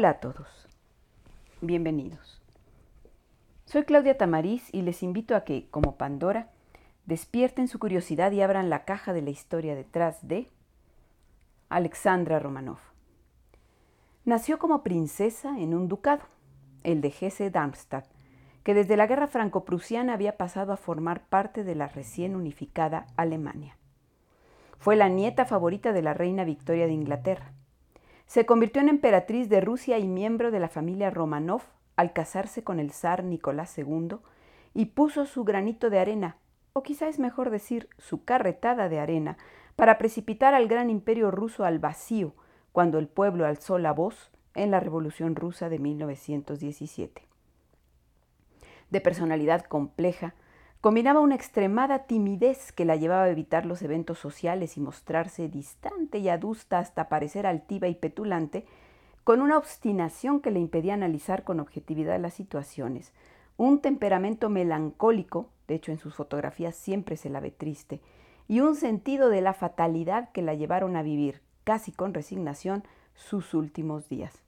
Hola a todos. Bienvenidos. Soy Claudia Tamariz y les invito a que, como Pandora, despierten su curiosidad y abran la caja de la historia detrás de Alexandra Romanov. Nació como princesa en un ducado, el de Hesse-Darmstadt, que desde la guerra franco-prusiana había pasado a formar parte de la recién unificada Alemania. Fue la nieta favorita de la reina Victoria de Inglaterra. Se convirtió en emperatriz de Rusia y miembro de la familia Romanov al casarse con el zar Nicolás II y puso su granito de arena, o quizá es mejor decir su carretada de arena, para precipitar al gran imperio ruso al vacío cuando el pueblo alzó la voz en la Revolución Rusa de 1917. De personalidad compleja, Combinaba una extremada timidez que la llevaba a evitar los eventos sociales y mostrarse distante y adusta hasta parecer altiva y petulante, con una obstinación que le impedía analizar con objetividad las situaciones, un temperamento melancólico, de hecho en sus fotografías siempre se la ve triste, y un sentido de la fatalidad que la llevaron a vivir, casi con resignación, sus últimos días.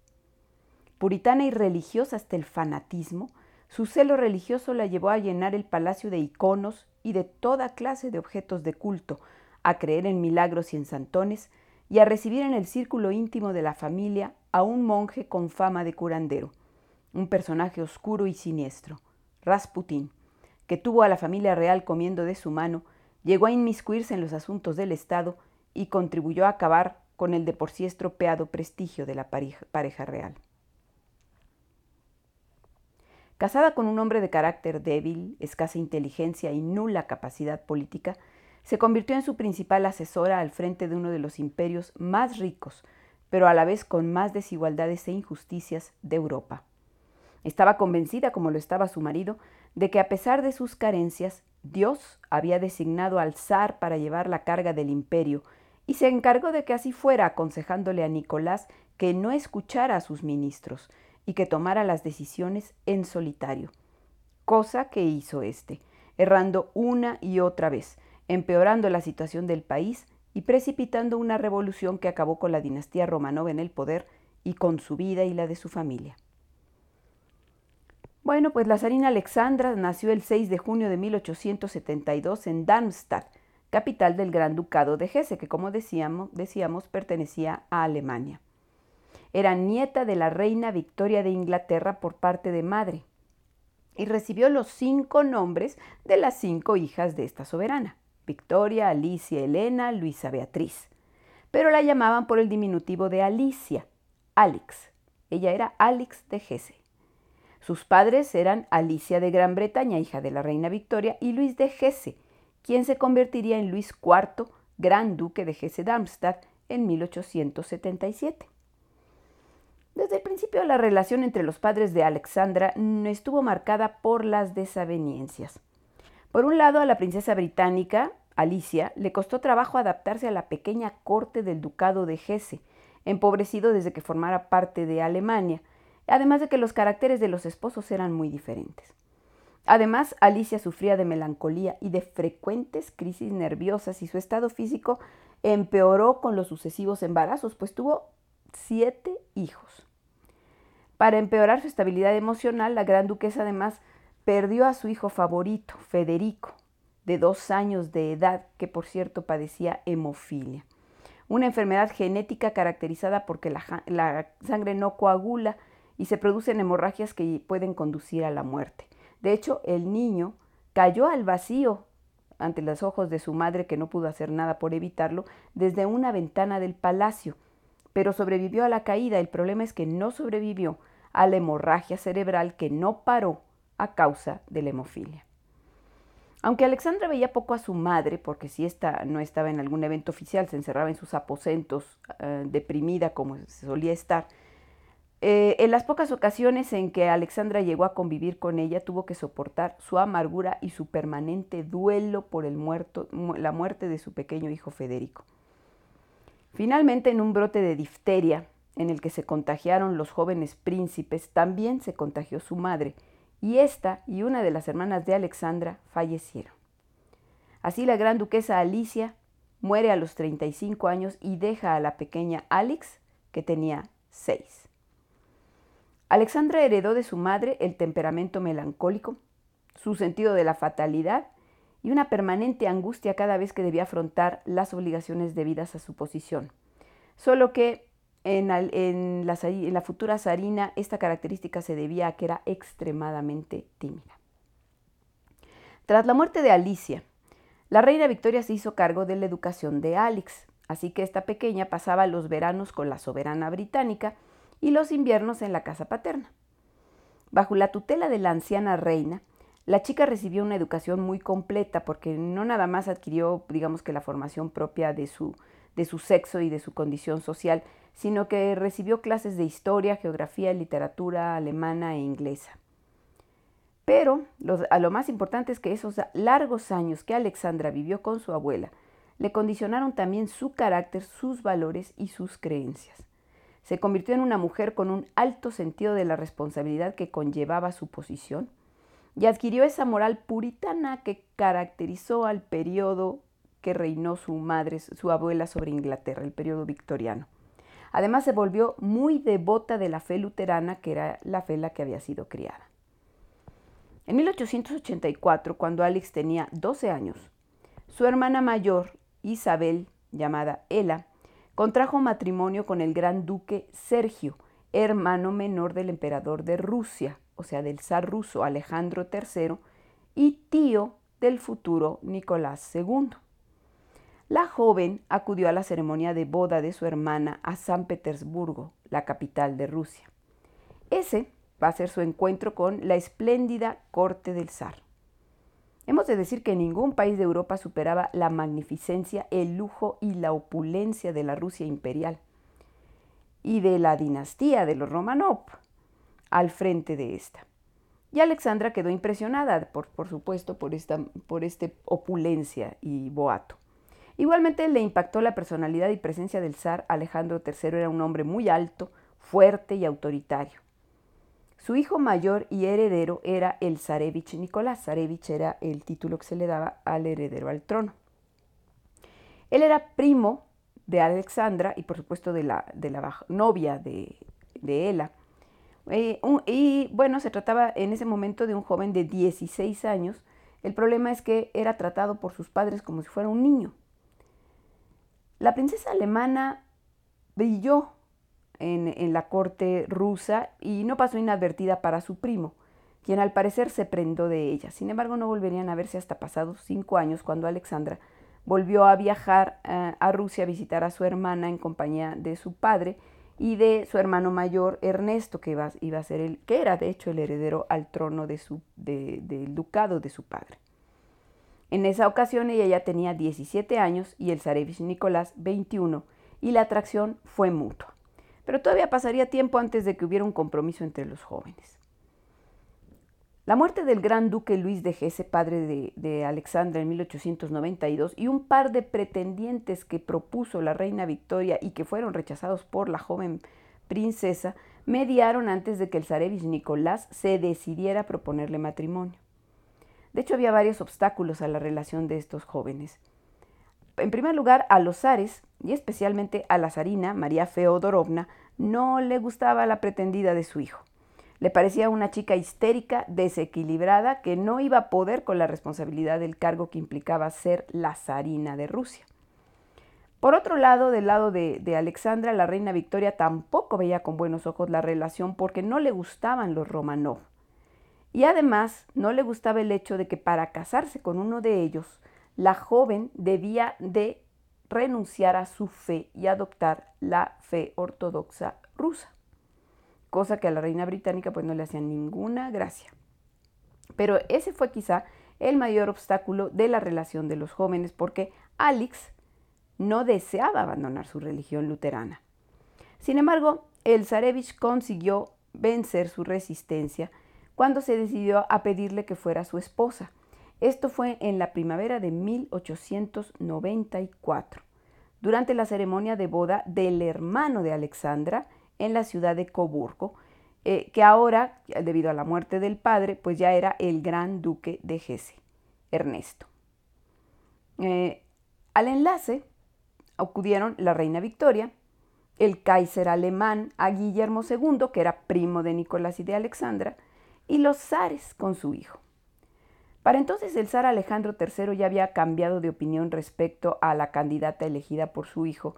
Puritana y religiosa hasta el fanatismo, su celo religioso la llevó a llenar el palacio de iconos y de toda clase de objetos de culto, a creer en milagros y en santones, y a recibir en el círculo íntimo de la familia a un monje con fama de curandero, un personaje oscuro y siniestro, Rasputín, que tuvo a la familia real comiendo de su mano, llegó a inmiscuirse en los asuntos del Estado y contribuyó a acabar con el de por sí estropeado prestigio de la pareja real. Casada con un hombre de carácter débil, escasa inteligencia y nula capacidad política, se convirtió en su principal asesora al frente de uno de los imperios más ricos, pero a la vez con más desigualdades e injusticias de Europa. Estaba convencida, como lo estaba su marido, de que a pesar de sus carencias, Dios había designado al zar para llevar la carga del imperio, y se encargó de que así fuera, aconsejándole a Nicolás que no escuchara a sus ministros, y que tomara las decisiones en solitario, cosa que hizo éste, errando una y otra vez, empeorando la situación del país y precipitando una revolución que acabó con la dinastía Romanov en el poder y con su vida y la de su familia. Bueno, pues la zarina Alexandra nació el 6 de junio de 1872 en Darmstadt, capital del Gran Ducado de Hesse, que como decíamos, decíamos pertenecía a Alemania. Era nieta de la reina Victoria de Inglaterra por parte de madre y recibió los cinco nombres de las cinco hijas de esta soberana, Victoria, Alicia, Elena, Luisa Beatriz. Pero la llamaban por el diminutivo de Alicia, Alex. Ella era Alex de Hesse. Sus padres eran Alicia de Gran Bretaña, hija de la reina Victoria, y Luis de Hesse, quien se convertiría en Luis IV, gran duque de Hesse-Darmstadt, en 1877. Desde el principio la relación entre los padres de Alexandra estuvo marcada por las desavenencias. Por un lado, a la princesa británica, Alicia, le costó trabajo adaptarse a la pequeña corte del ducado de Hesse, empobrecido desde que formara parte de Alemania, además de que los caracteres de los esposos eran muy diferentes. Además, Alicia sufría de melancolía y de frecuentes crisis nerviosas y su estado físico empeoró con los sucesivos embarazos, pues tuvo siete hijos. Para empeorar su estabilidad emocional, la gran duquesa además perdió a su hijo favorito, Federico, de dos años de edad, que por cierto padecía hemofilia, una enfermedad genética caracterizada porque la, la sangre no coagula y se producen hemorragias que pueden conducir a la muerte. De hecho, el niño cayó al vacío ante los ojos de su madre, que no pudo hacer nada por evitarlo, desde una ventana del palacio pero sobrevivió a la caída. El problema es que no sobrevivió a la hemorragia cerebral que no paró a causa de la hemofilia. Aunque Alexandra veía poco a su madre, porque si ésta no estaba en algún evento oficial, se encerraba en sus aposentos, eh, deprimida como se solía estar, eh, en las pocas ocasiones en que Alexandra llegó a convivir con ella, tuvo que soportar su amargura y su permanente duelo por el muerto, la muerte de su pequeño hijo Federico. Finalmente, en un brote de difteria en el que se contagiaron los jóvenes príncipes, también se contagió su madre, y esta y una de las hermanas de Alexandra fallecieron. Así la gran duquesa Alicia muere a los 35 años y deja a la pequeña Alex, que tenía 6. Alexandra heredó de su madre el temperamento melancólico, su sentido de la fatalidad y una permanente angustia cada vez que debía afrontar las obligaciones debidas a su posición. Solo que en, la, la, futura zarina esta característica se debía a que era extremadamente tímida. Tras la muerte de Alicia, la reina Victoria se hizo cargo de la educación de Alex, así que esta pequeña pasaba los veranos con la soberana británica y los inviernos en la casa paterna. Bajo la tutela de la anciana reina, la chica recibió una educación muy completa porque no nada más adquirió, digamos que la formación propia de su, de su sexo y de su condición social, sino que recibió clases de historia, geografía, literatura alemana e inglesa. Pero a lo más importante es que esos largos años que Alexandra vivió con su abuela le condicionaron también su carácter, sus valores y sus creencias. Se convirtió en una mujer con un alto sentido de la responsabilidad que conllevaba su posición, y adquirió esa moral puritana que caracterizó al periodo que reinó su madre, su abuela sobre Inglaterra, el periodo victoriano. Además se volvió muy devota de la fe luterana, que era la fe en la que había sido criada. En 1884, cuando Alex tenía 12 años, su hermana mayor, Isabel, llamada Ela, contrajo matrimonio con el gran duque Sergio, hermano menor del emperador de Rusia, o sea, del zar ruso Alejandro III, y tío del futuro Nicolás II. La joven acudió a la ceremonia de boda de su hermana a San Petersburgo, la capital de Rusia. Ese va a ser su encuentro con la espléndida corte del zar. Hemos de decir que ningún país de Europa superaba la magnificencia, el lujo y la opulencia de la Rusia imperial y de la dinastía de los Romanov al frente de esta. Y Alexandra quedó impresionada, por, por supuesto, por esta por este opulencia y boato. Igualmente le impactó la personalidad y presencia del zar Alejandro III. Era un hombre muy alto, fuerte y autoritario. Su hijo mayor y heredero era el zarevich Nicolás. Zarevich era el título que se le daba al heredero al trono. Él era primo de Alexandra y por supuesto de la, de la novia de, de Ela. Eh, y bueno, se trataba en ese momento de un joven de 16 años. El problema es que era tratado por sus padres como si fuera un niño. La princesa alemana brilló en, en, la corte rusa y no pasó inadvertida para su primo, quien al parecer se prendó de ella. Sin embargo, no volverían a verse hasta pasados cinco años cuando Alexandra volvió a viajar eh, a Rusia a visitar a su hermana en compañía de su padre y de su hermano mayor Ernesto, que iba, iba a ser el, que era de hecho el heredero al trono de su, del ducado de su padre. En esa ocasión ella ya tenía 17 años y el zarevich Nicolás 21, y la atracción fue mutua. Pero todavía pasaría tiempo antes de que hubiera un compromiso entre los jóvenes. La muerte del gran duque Luis de Hesse, padre de, de, Alexandra en 1892, y un par de pretendientes que propuso la reina Victoria y que fueron rechazados por la joven princesa, mediaron antes de que el zarevich Nicolás se decidiera a proponerle matrimonio. De hecho, había varios obstáculos a la relación de estos jóvenes. En primer lugar, a los zares, y especialmente a la zarina María Feodorovna, no le gustaba la pretendida de su hijo. Le parecía una chica histérica, desequilibrada, que no iba a poder con la responsabilidad del cargo que implicaba ser la zarina de Rusia. Por otro lado, del lado de, Alexandra, la reina Victoria tampoco veía con buenos ojos la relación porque no le gustaban los Romanov. Y además no le gustaba el hecho de que para casarse con uno de ellos, la joven debía de renunciar a su fe y adoptar la fe ortodoxa rusa cosa que a la reina británica pues no le hacía ninguna gracia. Pero ese fue quizá el mayor obstáculo de la relación de los jóvenes porque Alex no deseaba abandonar su religión luterana. Sin embargo, el zarevich consiguió vencer su resistencia cuando se decidió a pedirle que fuera su esposa. Esto fue en la primavera de 1894, durante la ceremonia de boda del hermano de Alexandra en la ciudad de Coburgo, eh, que ahora, debido a la muerte del padre, pues ya era el gran duque de Hesse, Ernesto. Eh, al enlace acudieron la reina Victoria el Kaiser alemán a Guillermo II, que era primo de Nicolás y de Alexandra, y los zares con su hijo. Para entonces el zar Alejandro III ya había cambiado de opinión respecto a la candidata elegida por su hijo,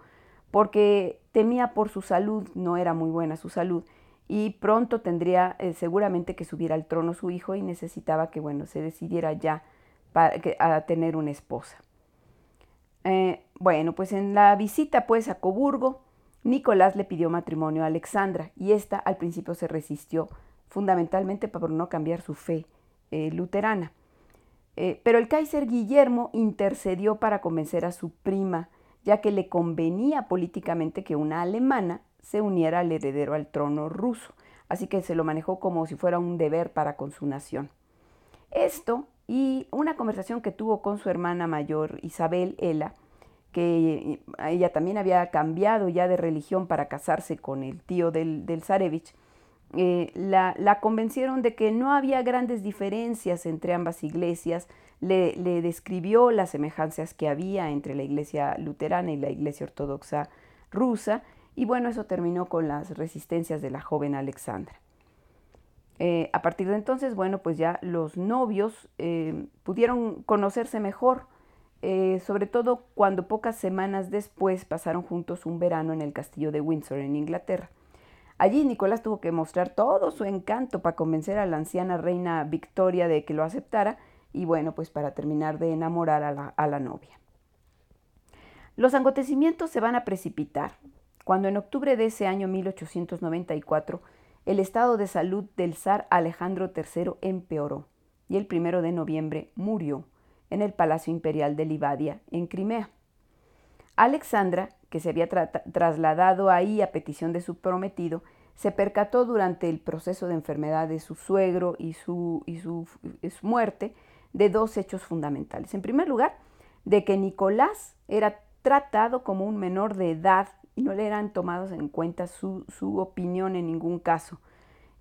porque temía por su salud, no era muy buena su salud, y pronto tendría eh, seguramente que subir al trono su hijo y necesitaba que, bueno, se decidiera ya para, a tener una esposa. Eh, bueno, pues en la visita pues a Coburgo, Nicolás le pidió matrimonio a Alexandra y esta al principio se resistió, fundamentalmente por no cambiar su fe eh, luterana. pero el Kaiser Guillermo intercedió para convencer a su prima, ya que le convenía políticamente que una alemana se uniera al heredero al trono ruso, así que se lo manejó como si fuera un deber para con su nación. Esto y una conversación que tuvo con su hermana mayor Isabel Ela, que ella también había cambiado ya de religión para casarse con el tío del, del Zarevich, eh, la, la, convencieron de que no había grandes diferencias entre ambas iglesias, le, le, describió las semejanzas que había entre la iglesia luterana y la iglesia ortodoxa rusa y bueno, eso terminó con las resistencias de la joven Alexandra. Eh, a partir de entonces, bueno, pues ya los novios eh, pudieron conocerse mejor, sobre todo cuando pocas semanas después pasaron juntos un verano en el castillo de Windsor, en Inglaterra. Allí Nicolás tuvo que mostrar todo su encanto para convencer a la anciana reina Victoria de que lo aceptara y bueno, pues para terminar de enamorar a la, a la novia. Los acontecimientos se van a precipitar cuando en octubre de ese año 1894 el estado de salud del zar Alejandro III empeoró y el primero de noviembre murió en el Palacio Imperial de Livadia, en Crimea. Alexandra, que se había trasladado ahí a petición de su prometido, se percató durante el proceso de enfermedad de su suegro y su, y su muerte de dos hechos fundamentales. En primer lugar, de que Nicolás era tratado como un menor de edad y no le eran tomados en cuenta su, opinión en ningún caso.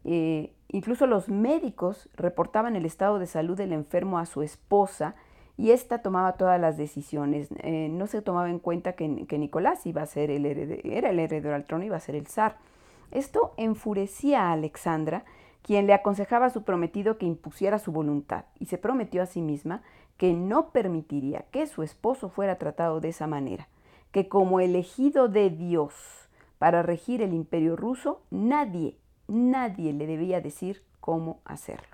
Eh, incluso los médicos reportaban el estado de salud del enfermo a su esposa y ésta tomaba todas las decisiones. Eh, no se tomaba en cuenta que, Nicolás iba a ser el heredero, era el heredero al trono, iba a ser el zar. Esto enfurecía a Alexandra, quien le aconsejaba a su prometido que impusiera su voluntad y se prometió a sí misma que no permitiría que su esposo fuera tratado de esa manera que como elegido de Dios para regir el imperio ruso, nadie, nadie le debía decir cómo hacerlo.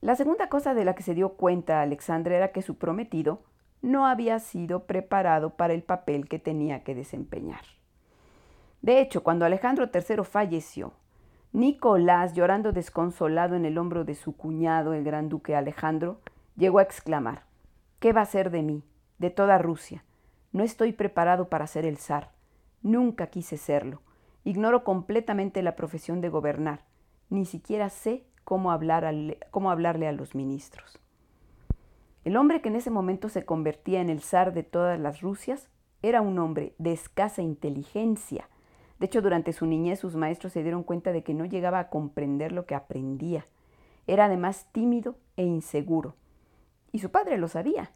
La segunda cosa de la que se dio cuenta Alexandra era que su prometido no había sido preparado para el papel que tenía que desempeñar. De hecho, cuando Alejandro III falleció, Nicolás, llorando desconsolado en el hombro de su cuñado, el gran duque Alejandro, llegó a exclamar, ¿qué va a ser de mí, de toda Rusia? No estoy preparado para ser el zar. Nunca quise serlo. Ignoro completamente la profesión de gobernar. Ni siquiera sé cómo, cómo hablarle a los ministros. El hombre que en ese momento se convertía en el zar de todas las Rusias era un hombre de escasa inteligencia. De hecho, durante su niñez sus maestros se dieron cuenta de que no llegaba a comprender lo que aprendía. Era además tímido e inseguro. Y su padre lo sabía.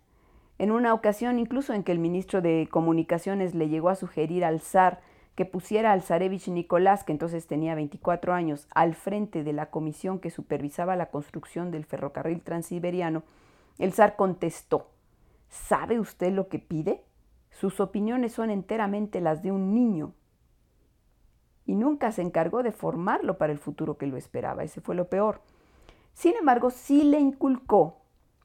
En una ocasión incluso en que el ministro de Comunicaciones le llegó a sugerir al zar que pusiera al zarevich Nicolás, que entonces tenía 24 años, al frente de la comisión que supervisaba la construcción del ferrocarril transiberiano, el zar contestó, ¿sabe usted lo que pide? Sus opiniones son enteramente las de un niño. Y nunca se encargó de formarlo para el futuro que lo esperaba, ese fue lo peor. Sin embargo, sí le inculcó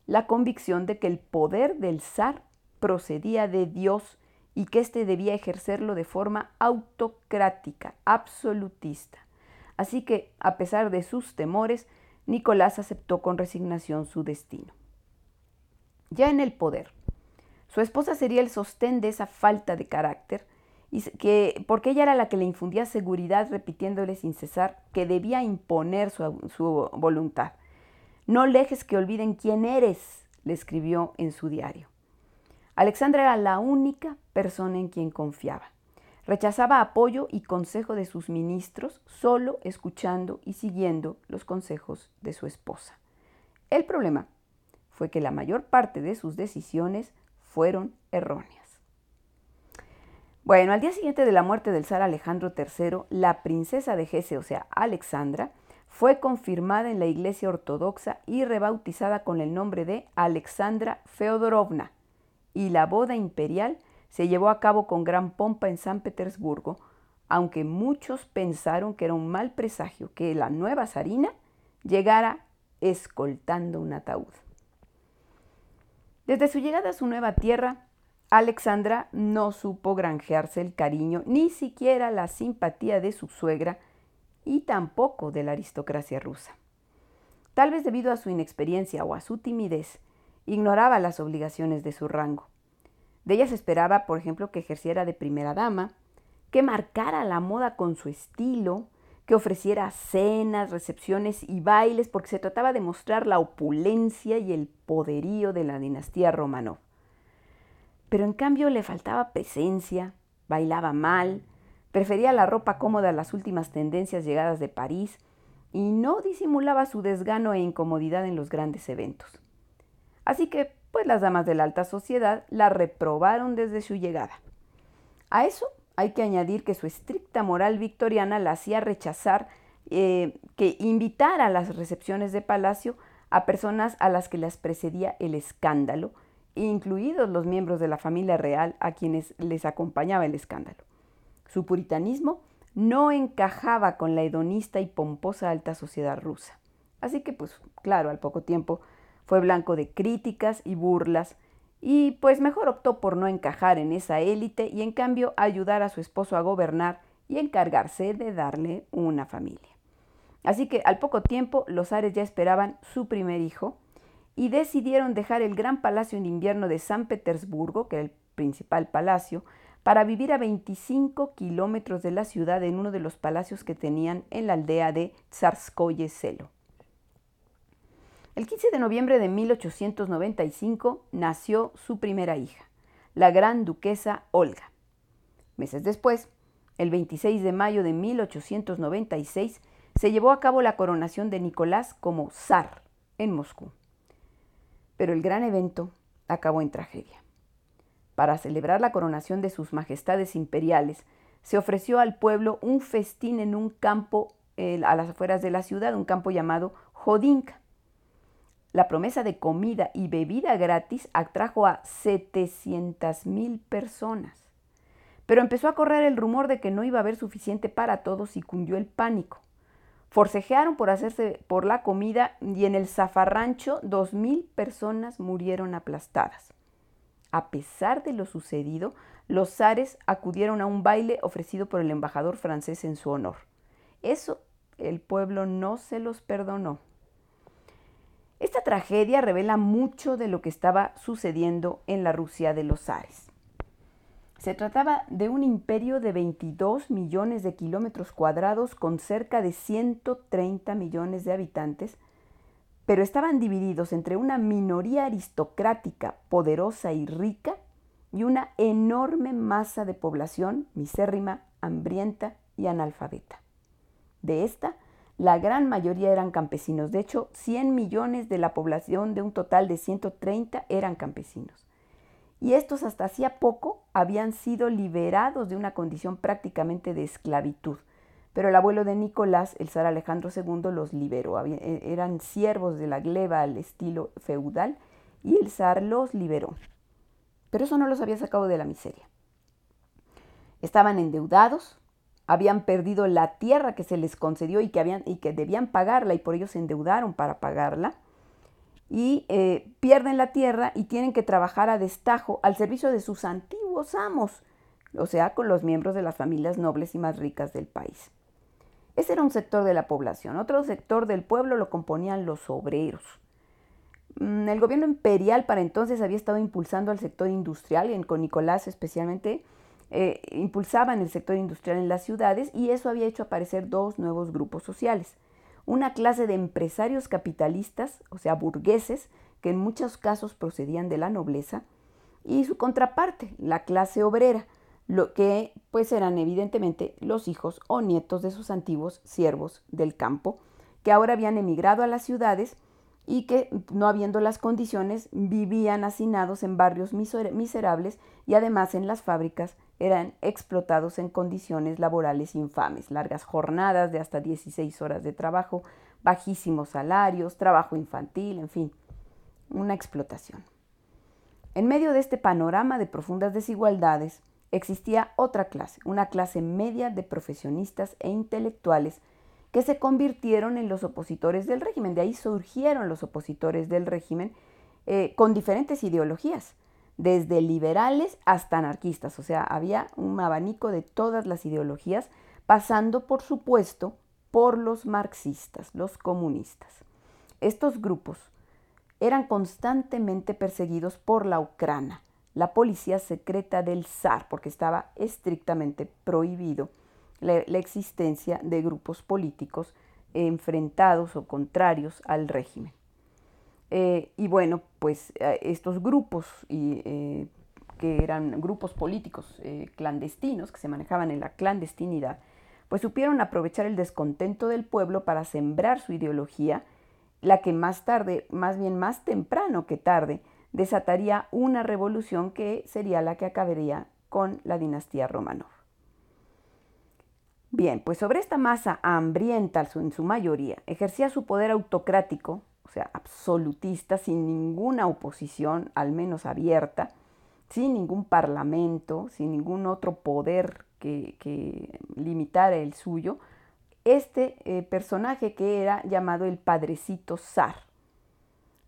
la convicción de que el poder del zar procedía de Dios y que éste debía ejercerlo de forma autocrática, absolutista. Así que, a pesar de sus temores, Nicolás aceptó con resignación su destino. Ya en el poder, su esposa sería el sostén de esa falta de carácter, y que, porque ella era la que le infundía seguridad repitiéndole sin cesar que debía imponer su, su voluntad no dejes que olviden quién eres, le escribió en su diario. Alexandra era la única persona en quien confiaba. Rechazaba apoyo y consejo de sus ministros, solo escuchando y siguiendo los consejos de su esposa. El problema fue que la mayor parte de sus decisiones fueron erróneas. Bueno, al día siguiente de la muerte del zar Alejandro III, la princesa de Hesse, o sea, Alexandra, fue confirmada en la Iglesia Ortodoxa y rebautizada con el nombre de Alexandra Feodorovna, y la boda imperial se llevó a cabo con gran pompa en San Petersburgo, aunque muchos pensaron que era un mal presagio que la nueva zarina llegara escoltando un ataúd. Desde su llegada a su nueva tierra, Alexandra no supo granjearse el cariño ni siquiera la simpatía de su suegra y tampoco de la aristocracia rusa. Tal vez debido a su inexperiencia o a su timidez, ignoraba las obligaciones de su rango. De ella esperaba, por ejemplo, que ejerciera de primera dama, que marcara la moda con su estilo, que ofreciera cenas, recepciones y bailes, porque se trataba de mostrar la opulencia y el poderío de la dinastía Romanov. Pero en cambio le faltaba presencia, bailaba mal, prefería la ropa cómoda a las últimas tendencias llegadas de París y no disimulaba su desgano e incomodidad en los grandes eventos. Así que, pues las damas de la alta sociedad la reprobaron desde su llegada. A eso hay que añadir que su estricta moral victoriana la hacía rechazar eh, que invitar a las recepciones de palacio a personas a las que les precedía el escándalo, incluidos los miembros de la familia real a quienes les acompañaba el escándalo. Su puritanismo no encajaba con la hedonista y pomposa alta sociedad rusa. Así que, pues claro, al poco tiempo fue blanco de críticas y burlas, y pues mejor optó por no encajar en esa élite y en cambio ayudar a su esposo a gobernar y encargarse de darle una familia. Así que al poco tiempo los Ares ya esperaban su primer hijo y decidieron dejar el gran palacio en invierno de San Petersburgo, que era el principal palacio, para vivir a 25 kilómetros de la ciudad en uno de los palacios que tenían en la aldea de Tsarskoye Selo. El 15 de noviembre de 1895 nació su primera hija, la gran duquesa Olga. Meses después, el 26 de mayo de 1896, se llevó a cabo la coronación de Nicolás como zar en Moscú. Pero el gran evento acabó en tragedia. Para celebrar la coronación de sus majestades imperiales, se ofreció al pueblo un festín en un campo a las afueras de la ciudad, un campo llamado Jodinka. La promesa de comida y bebida gratis atrajo a 700 mil personas. Pero empezó a correr el rumor de que no iba a haber suficiente para todos y cundió el pánico. Forcejearon por hacerse por la comida y en el zafarrancho dos mil personas murieron aplastadas. A pesar de lo sucedido, los zares acudieron a un baile ofrecido por el embajador francés en su honor. Eso el pueblo no se los perdonó. Esta tragedia revela mucho de lo que estaba sucediendo en la Rusia de los zares. Se trataba de un imperio de 22 millones de kilómetros cuadrados con cerca de 130 millones de habitantes, pero estaban divididos entre una minoría aristocrática, poderosa y rica, y una enorme masa de población misérrima, hambrienta y analfabeta. De esta, la gran mayoría eran campesinos. De hecho, 100 millones de la población de un total de 130 eran campesinos. Y estos hasta hacía poco habían sido liberados de una condición prácticamente de esclavitud. Pero el abuelo de Nicolás, el zar Alejandro II, los liberó. E, eran siervos de la gleba al estilo feudal y el zar los liberó. Pero eso no los había sacado de la miseria. Estaban endeudados, habían perdido la tierra que se les concedió y que, habían, y que debían pagarla y por ello se endeudaron para pagarla. Y eh, pierden la tierra y tienen que trabajar a destajo al servicio de sus antiguos amos, o sea, con los miembros de las familias nobles y más ricas del país. Ese era un sector de la población. Otro sector del pueblo lo componían los obreros. Mm, el gobierno imperial para entonces había estado impulsando al sector industrial, y con Nicolás especialmente, eh, impulsaban el sector industrial en las ciudades y eso había hecho aparecer dos nuevos grupos sociales. Una clase de empresarios capitalistas, o sea, burgueses, que en muchos casos procedían de la nobleza, y su contraparte, la clase obrera, lo que pues eran evidentemente los hijos o nietos de sus antiguos siervos del campo, que ahora habían emigrado a las ciudades y que, no habiendo las condiciones, vivían hacinados en barrios miserables y además en las fábricas eran explotados en condiciones laborales infames, largas jornadas de hasta 16 horas de trabajo, bajísimos salarios, trabajo infantil, en fin, una explotación. En medio de este panorama de profundas desigualdades, existía otra clase, una clase media de profesionistas e intelectuales que se convirtieron en los opositores del régimen. De ahí surgieron los opositores del régimen eh, con diferentes ideologías, desde liberales hasta anarquistas. O sea, había un abanico de todas las ideologías, pasando, por supuesto, por los marxistas, los comunistas. Estos grupos eran constantemente perseguidos por la Ucrania, la policía secreta del zar, porque estaba estrictamente prohibido la, existencia de grupos políticos enfrentados o contrarios al régimen. Eh, y bueno, pues eh, estos grupos, eh, que eran grupos políticos clandestinos, que se manejaban en la clandestinidad, pues supieron aprovechar el descontento del pueblo para sembrar su ideología, la que más tarde, más bien más temprano que tarde, desataría una revolución que sería la que acabaría con la dinastía Romanov. Bien, pues sobre esta masa hambrienta en su mayoría ejercía su poder autocrático, o sea, absolutista, sin ninguna oposición, al menos abierta, sin ningún parlamento, sin ningún otro poder que, limitara el suyo, este eh, personaje que era llamado el Padrecito Zar.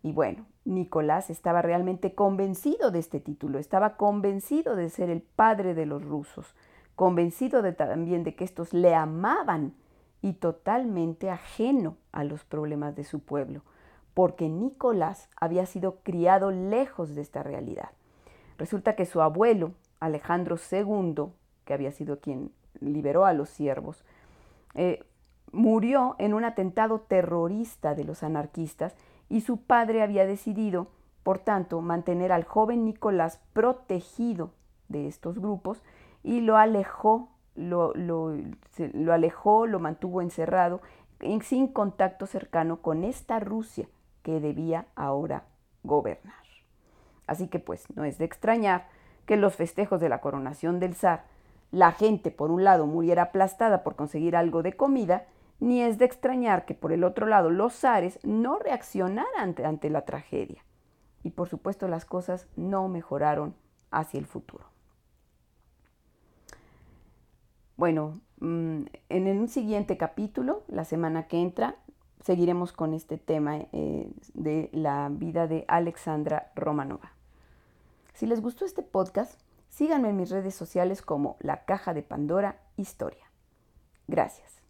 Y bueno, Nicolás estaba realmente convencido de este título, estaba convencido de ser el padre de los rusos convencido también de que estos le amaban y totalmente ajeno a los problemas de su pueblo, porque Nicolás había sido criado lejos de esta realidad. Resulta que su abuelo, Alejandro II, que había sido quien liberó a los siervos, eh, murió en un atentado terrorista de los anarquistas y su padre había decidido, por tanto, mantener al joven Nicolás protegido de estos grupos y lo alejó, lo, lo, lo alejó, lo mantuvo encerrado, sin contacto cercano con esta Rusia que debía ahora gobernar. Así que pues no es de extrañar que los festejos de la coronación del zar, la gente por un lado muriera aplastada por conseguir algo de comida, ni es de extrañar que por el otro lado los zares no reaccionaran ante la tragedia. Y por supuesto las cosas no mejoraron hacia el futuro. Bueno, mm, en un siguiente capítulo, la semana que entra, seguiremos con este tema eh, de la vida de Alexandra Romanova. Si les gustó este podcast, síganme en mis redes sociales como La Caja de Pandora Historia. Gracias.